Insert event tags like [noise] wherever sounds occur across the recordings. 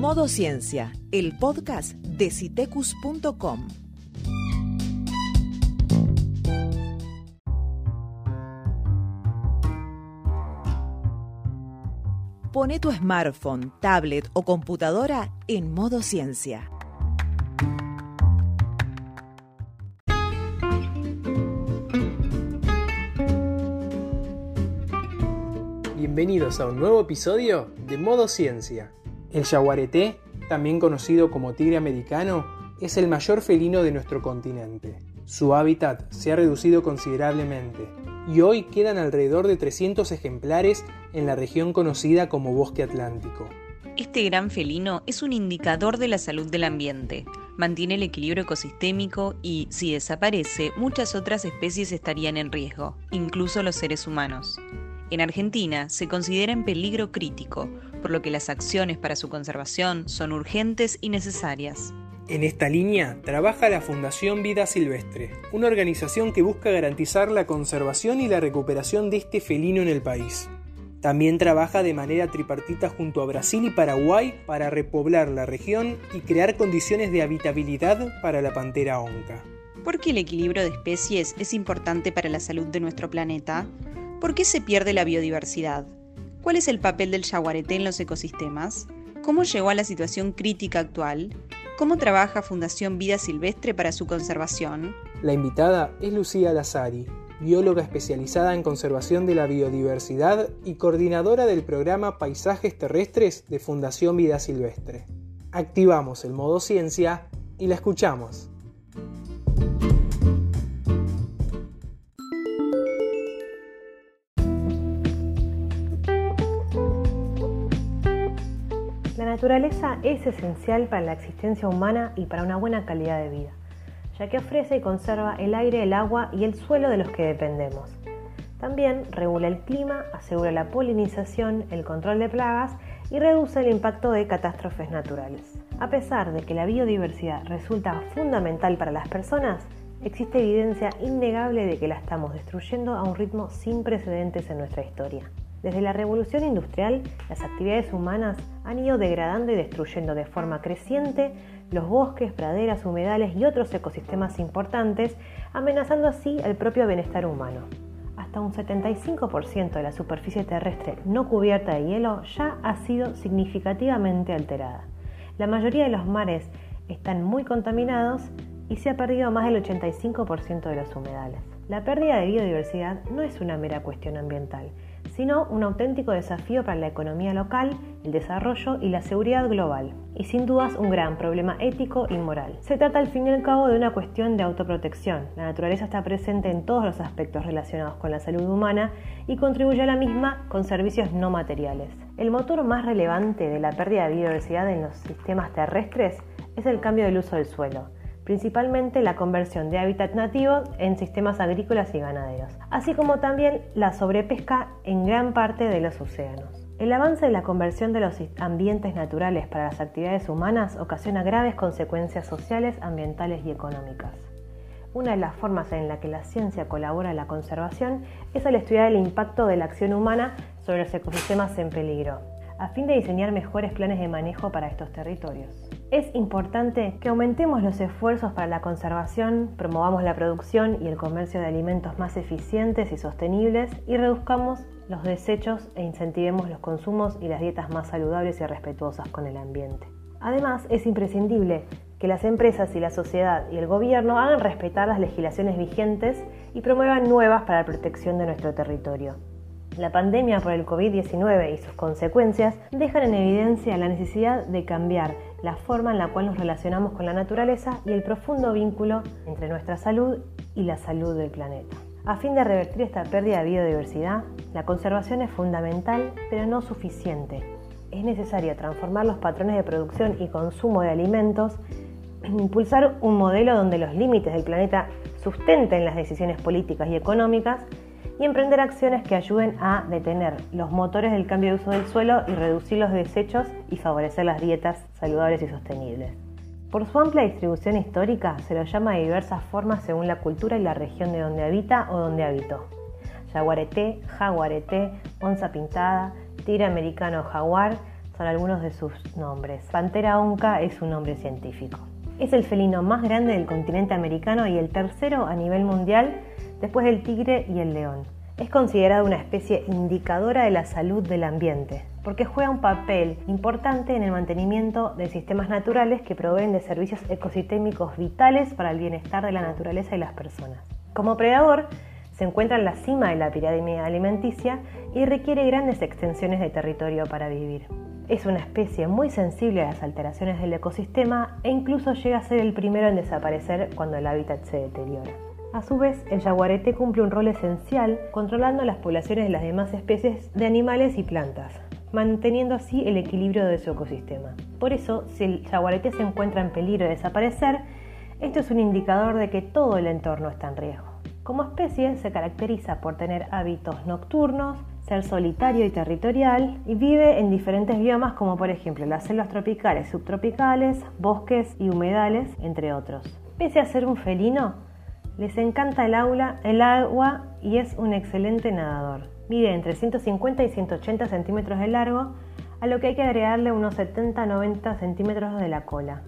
Modo Ciencia, el podcast de citecus.com. Pone tu smartphone, tablet o computadora en modo ciencia. Bienvenidos a un nuevo episodio de Modo Ciencia. El yaguareté, también conocido como tigre americano, es el mayor felino de nuestro continente. Su hábitat se ha reducido considerablemente y hoy quedan alrededor de 300 ejemplares en la región conocida como Bosque Atlántico. Este gran felino es un indicador de la salud del ambiente, mantiene el equilibrio ecosistémico y, si desaparece, muchas otras especies estarían en riesgo, incluso los seres humanos. En Argentina se considera en peligro crítico, por lo que las acciones para su conservación son urgentes y necesarias. En esta línea trabaja la Fundación Vida Silvestre, una organización que busca garantizar la conservación y la recuperación de este felino en el país. También trabaja de manera tripartita junto a Brasil y Paraguay para repoblar la región y crear condiciones de habitabilidad para la pantera onca. ¿Por qué el equilibrio de especies es importante para la salud de nuestro planeta? ¿Por qué se pierde la biodiversidad? ¿Cuál es el papel del yaguareté en los ecosistemas? ¿Cómo llegó a la situación crítica actual? ¿Cómo trabaja Fundación Vida Silvestre para su conservación? La invitada es Lucía Lazari, bióloga especializada en conservación de la biodiversidad y coordinadora del programa Paisajes Terrestres de Fundación Vida Silvestre. Activamos el modo ciencia y la escuchamos. Naturaleza es esencial para la existencia humana y para una buena calidad de vida, ya que ofrece y conserva el aire, el agua y el suelo de los que dependemos. También regula el clima, asegura la polinización, el control de plagas y reduce el impacto de catástrofes naturales. A pesar de que la biodiversidad resulta fundamental para las personas, existe evidencia innegable de que la estamos destruyendo a un ritmo sin precedentes en nuestra historia. Desde la revolución industrial, las actividades humanas han ido degradando y destruyendo de forma creciente los bosques, praderas, humedales y otros ecosistemas importantes, amenazando así el propio bienestar humano. Hasta un 75% de la superficie terrestre no cubierta de hielo ya ha sido significativamente alterada. La mayoría de los mares están muy contaminados y se ha perdido más del 85% de los humedales. La pérdida de biodiversidad no es una mera cuestión ambiental, sino un auténtico desafío para la economía local, el desarrollo y la seguridad global, y sin dudas un gran problema ético y moral. Se trata al fin y al cabo de una cuestión de autoprotección. La naturaleza está presente en todos los aspectos relacionados con la salud humana y contribuye a la misma con servicios no materiales. El motor más relevante de la pérdida de biodiversidad en los sistemas terrestres es el cambio del uso del suelo principalmente la conversión de hábitat nativo en sistemas agrícolas y ganaderos, así como también la sobrepesca en gran parte de los océanos. El avance de la conversión de los ambientes naturales para las actividades humanas ocasiona graves consecuencias sociales, ambientales y económicas. Una de las formas en la que la ciencia colabora en la conservación es al estudiar el impacto de la acción humana sobre los ecosistemas en peligro, a fin de diseñar mejores planes de manejo para estos territorios. Es importante que aumentemos los esfuerzos para la conservación, promovamos la producción y el comercio de alimentos más eficientes y sostenibles y reduzcamos los desechos e incentivemos los consumos y las dietas más saludables y respetuosas con el ambiente. Además, es imprescindible que las empresas y la sociedad y el gobierno hagan respetar las legislaciones vigentes y promuevan nuevas para la protección de nuestro territorio. La pandemia por el COVID-19 y sus consecuencias dejan en evidencia la necesidad de cambiar la forma en la cual nos relacionamos con la naturaleza y el profundo vínculo entre nuestra salud y la salud del planeta. A fin de revertir esta pérdida de biodiversidad, la conservación es fundamental, pero no suficiente. Es necesario transformar los patrones de producción y consumo de alimentos, [clears throat] impulsar un modelo donde los límites del planeta sustenten las decisiones políticas y económicas y emprender acciones que ayuden a detener los motores del cambio de uso del suelo y reducir los desechos y favorecer las dietas saludables y sostenibles. Por su amplia distribución histórica se lo llama de diversas formas según la cultura y la región de donde habita o donde habitó. Yaguareté, jaguareté, onza pintada, tigre americano jaguar, son algunos de sus nombres. Pantera onca es un nombre científico. Es el felino más grande del continente americano y el tercero a nivel mundial después del tigre y el león. Es considerado una especie indicadora de la salud del ambiente, porque juega un papel importante en el mantenimiento de sistemas naturales que proveen de servicios ecosistémicos vitales para el bienestar de la naturaleza y las personas. Como predador, se encuentra en la cima de la pirámide alimenticia y requiere grandes extensiones de territorio para vivir. Es una especie muy sensible a las alteraciones del ecosistema e incluso llega a ser el primero en desaparecer cuando el hábitat se deteriora. A su vez, el jaguarete cumple un rol esencial controlando las poblaciones de las demás especies de animales y plantas, manteniendo así el equilibrio de su ecosistema. Por eso, si el jaguarete se encuentra en peligro de desaparecer, esto es un indicador de que todo el entorno está en riesgo. Como especie se caracteriza por tener hábitos nocturnos, ser solitario y territorial y vive en diferentes biomas como por ejemplo las selvas tropicales, subtropicales, bosques y humedales, entre otros. Pese a ser un felino, les encanta el, aula, el agua y es un excelente nadador. Mide entre 150 y 180 centímetros de largo, a lo que hay que agregarle unos 70-90 centímetros de la cola.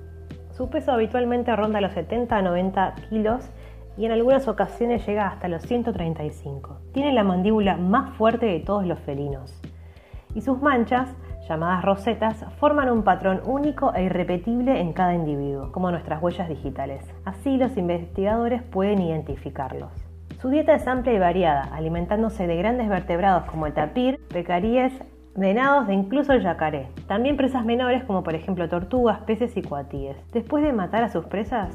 Su peso habitualmente ronda los 70 90 kilos y en algunas ocasiones llega hasta los 135. Tiene la mandíbula más fuerte de todos los felinos y sus manchas, llamadas rosetas, forman un patrón único e irrepetible en cada individuo, como nuestras huellas digitales. Así los investigadores pueden identificarlos. Su dieta es amplia y variada, alimentándose de grandes vertebrados como el tapir, pecaríes, venados e incluso el yacaré. También presas menores como por ejemplo tortugas, peces y cuatíes. Después de matar a sus presas,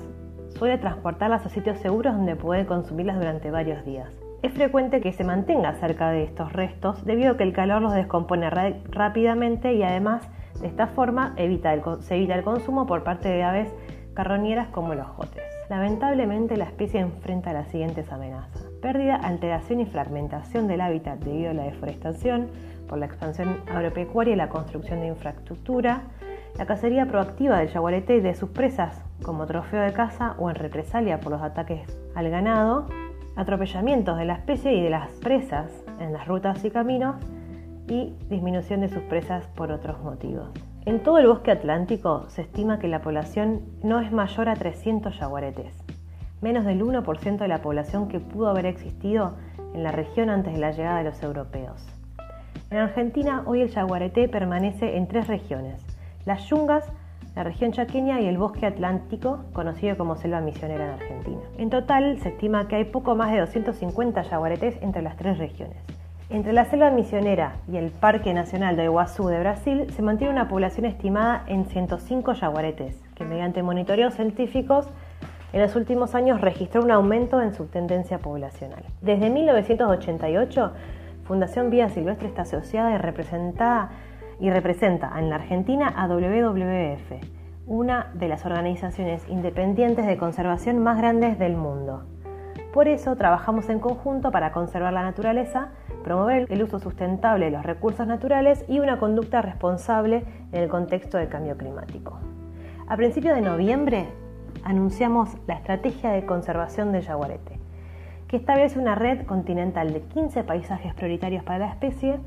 suele transportarlas a sitios seguros donde puede consumirlas durante varios días. Es frecuente que se mantenga cerca de estos restos debido a que el calor los descompone rápidamente y además de esta forma evita se evita el consumo por parte de aves carroñeras como los jotes. Lamentablemente la especie enfrenta las siguientes amenazas. Pérdida, alteración y fragmentación del hábitat debido a la deforestación, por la expansión agropecuaria y la construcción de infraestructura, la cacería proactiva del jaguarete y de sus presas como trofeo de caza o en represalia por los ataques al ganado, atropellamientos de la especie y de las presas en las rutas y caminos y disminución de sus presas por otros motivos. En todo el bosque atlántico se estima que la población no es mayor a 300 jaguaretes, menos del 1% de la población que pudo haber existido en la región antes de la llegada de los europeos. En Argentina hoy el jaguarete permanece en tres regiones, las yungas, la región chaqueña y el bosque atlántico, conocido como selva misionera en Argentina. En total, se estima que hay poco más de 250 yaguaretes entre las tres regiones. Entre la selva misionera y el Parque Nacional de Iguazú de Brasil se mantiene una población estimada en 105 yaguaretes, que mediante monitoreos científicos en los últimos años registró un aumento en su tendencia poblacional. Desde 1988, Fundación Vía Silvestre está asociada y representada y representa en la Argentina a WWF, una de las organizaciones independientes de conservación más grandes del mundo. Por eso trabajamos en conjunto para conservar la naturaleza, promover el uso sustentable de los recursos naturales y una conducta responsable en el contexto del cambio climático. A principios de noviembre anunciamos la Estrategia de Conservación del Yaguarete, que establece una red continental de 15 paisajes prioritarios para la especie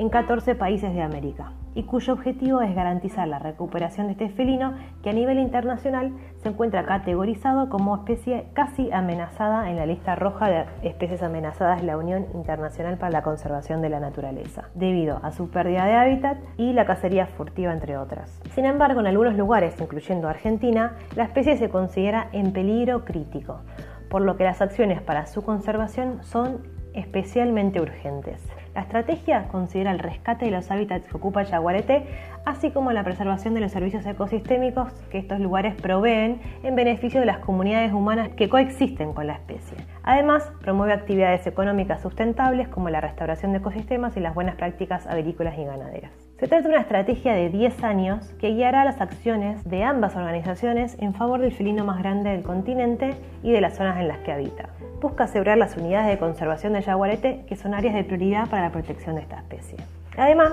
en 14 países de América y cuyo objetivo es garantizar la recuperación de este felino que a nivel internacional se encuentra categorizado como especie casi amenazada en la lista roja de especies amenazadas de la Unión Internacional para la Conservación de la Naturaleza, debido a su pérdida de hábitat y la cacería furtiva entre otras. Sin embargo, en algunos lugares, incluyendo Argentina, la especie se considera en peligro crítico, por lo que las acciones para su conservación son especialmente urgentes. La estrategia considera el rescate de los hábitats que ocupa el yaguarete, así como la preservación de los servicios ecosistémicos que estos lugares proveen en beneficio de las comunidades humanas que coexisten con la especie. Además, promueve actividades económicas sustentables como la restauración de ecosistemas y las buenas prácticas agrícolas y ganaderas. Se trata de una estrategia de 10 años que guiará las acciones de ambas organizaciones en favor del felino más grande del continente y de las zonas en las que habita busca asegurar las unidades de conservación del yaguarete, que son áreas de prioridad para la protección de esta especie. Además,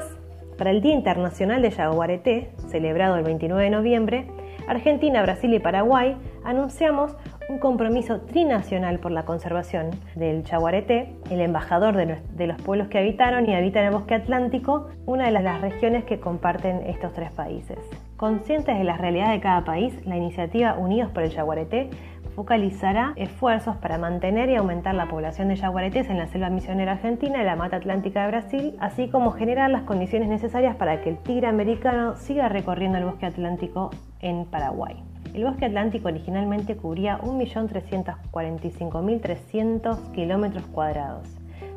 para el Día Internacional del Yaguareté, celebrado el 29 de noviembre, Argentina, Brasil y Paraguay anunciamos un compromiso trinacional por la conservación del chaguareté, el embajador de, los pueblos que habitaron y habitan el bosque atlántico, una de las regiones que comparten estos tres países. Conscientes de la realidad de cada país, la iniciativa Unidos por el Yaguareté focalizará esfuerzos para mantener y aumentar la población de yaguaretés en la selva misionera argentina y la mata atlántica de Brasil, así como generar las condiciones necesarias para que el tigre americano siga recorriendo el bosque atlántico en Paraguay. El bosque atlántico originalmente cubría 1.345.300 kilómetros cuadrados.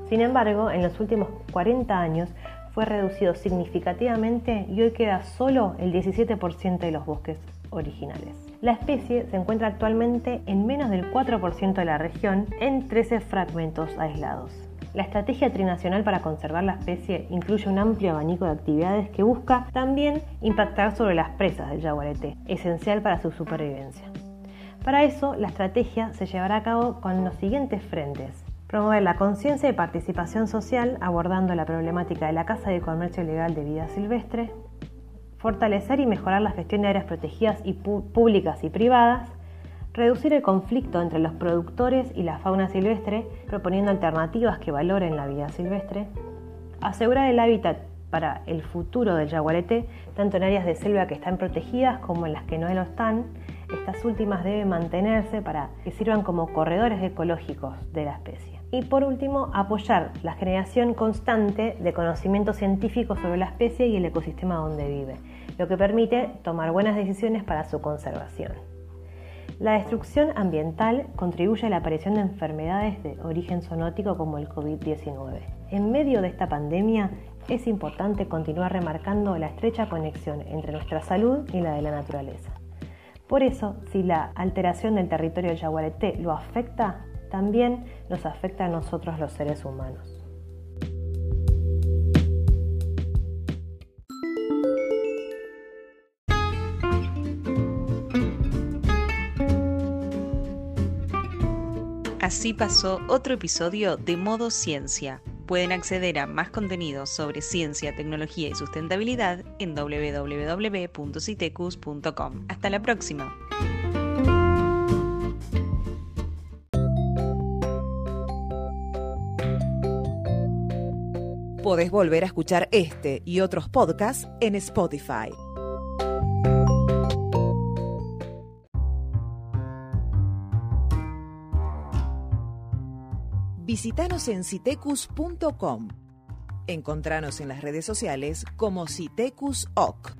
Sin embargo, en los últimos 40 años fue reducido significativamente y hoy queda solo el 17% de los bosques originales. La especie se encuentra actualmente en menos del 4% de la región en 13 fragmentos aislados. La estrategia trinacional para conservar la especie incluye un amplio abanico de actividades que busca también impactar sobre las presas del jaguarete, esencial para su supervivencia. Para eso, la estrategia se llevará a cabo con los siguientes frentes. Promover la conciencia y participación social abordando la problemática de la caza y el comercio ilegal de vida silvestre. Fortalecer y mejorar la gestión de áreas protegidas y públicas y privadas reducir el conflicto entre los productores y la fauna silvestre, proponiendo alternativas que valoren la vida silvestre, asegurar el hábitat para el futuro del jaguarete, tanto en áreas de selva que están protegidas como en las que no lo están. Estas últimas deben mantenerse para que sirvan como corredores ecológicos de la especie. Y por último, apoyar la generación constante de conocimiento científico sobre la especie y el ecosistema donde vive, lo que permite tomar buenas decisiones para su conservación. La destrucción ambiental contribuye a la aparición de enfermedades de origen zoonótico como el COVID-19. En medio de esta pandemia es importante continuar remarcando la estrecha conexión entre nuestra salud y la de la naturaleza. Por eso, si la alteración del territorio del yaguareté lo afecta, también nos afecta a nosotros los seres humanos. Así pasó otro episodio de Modo Ciencia. Pueden acceder a más contenido sobre ciencia, tecnología y sustentabilidad en www.citecus.com. Hasta la próxima. Podés volver a escuchar este y otros podcasts en Spotify. Visítanos en citecus.com. Encontranos en las redes sociales como Citecus OC.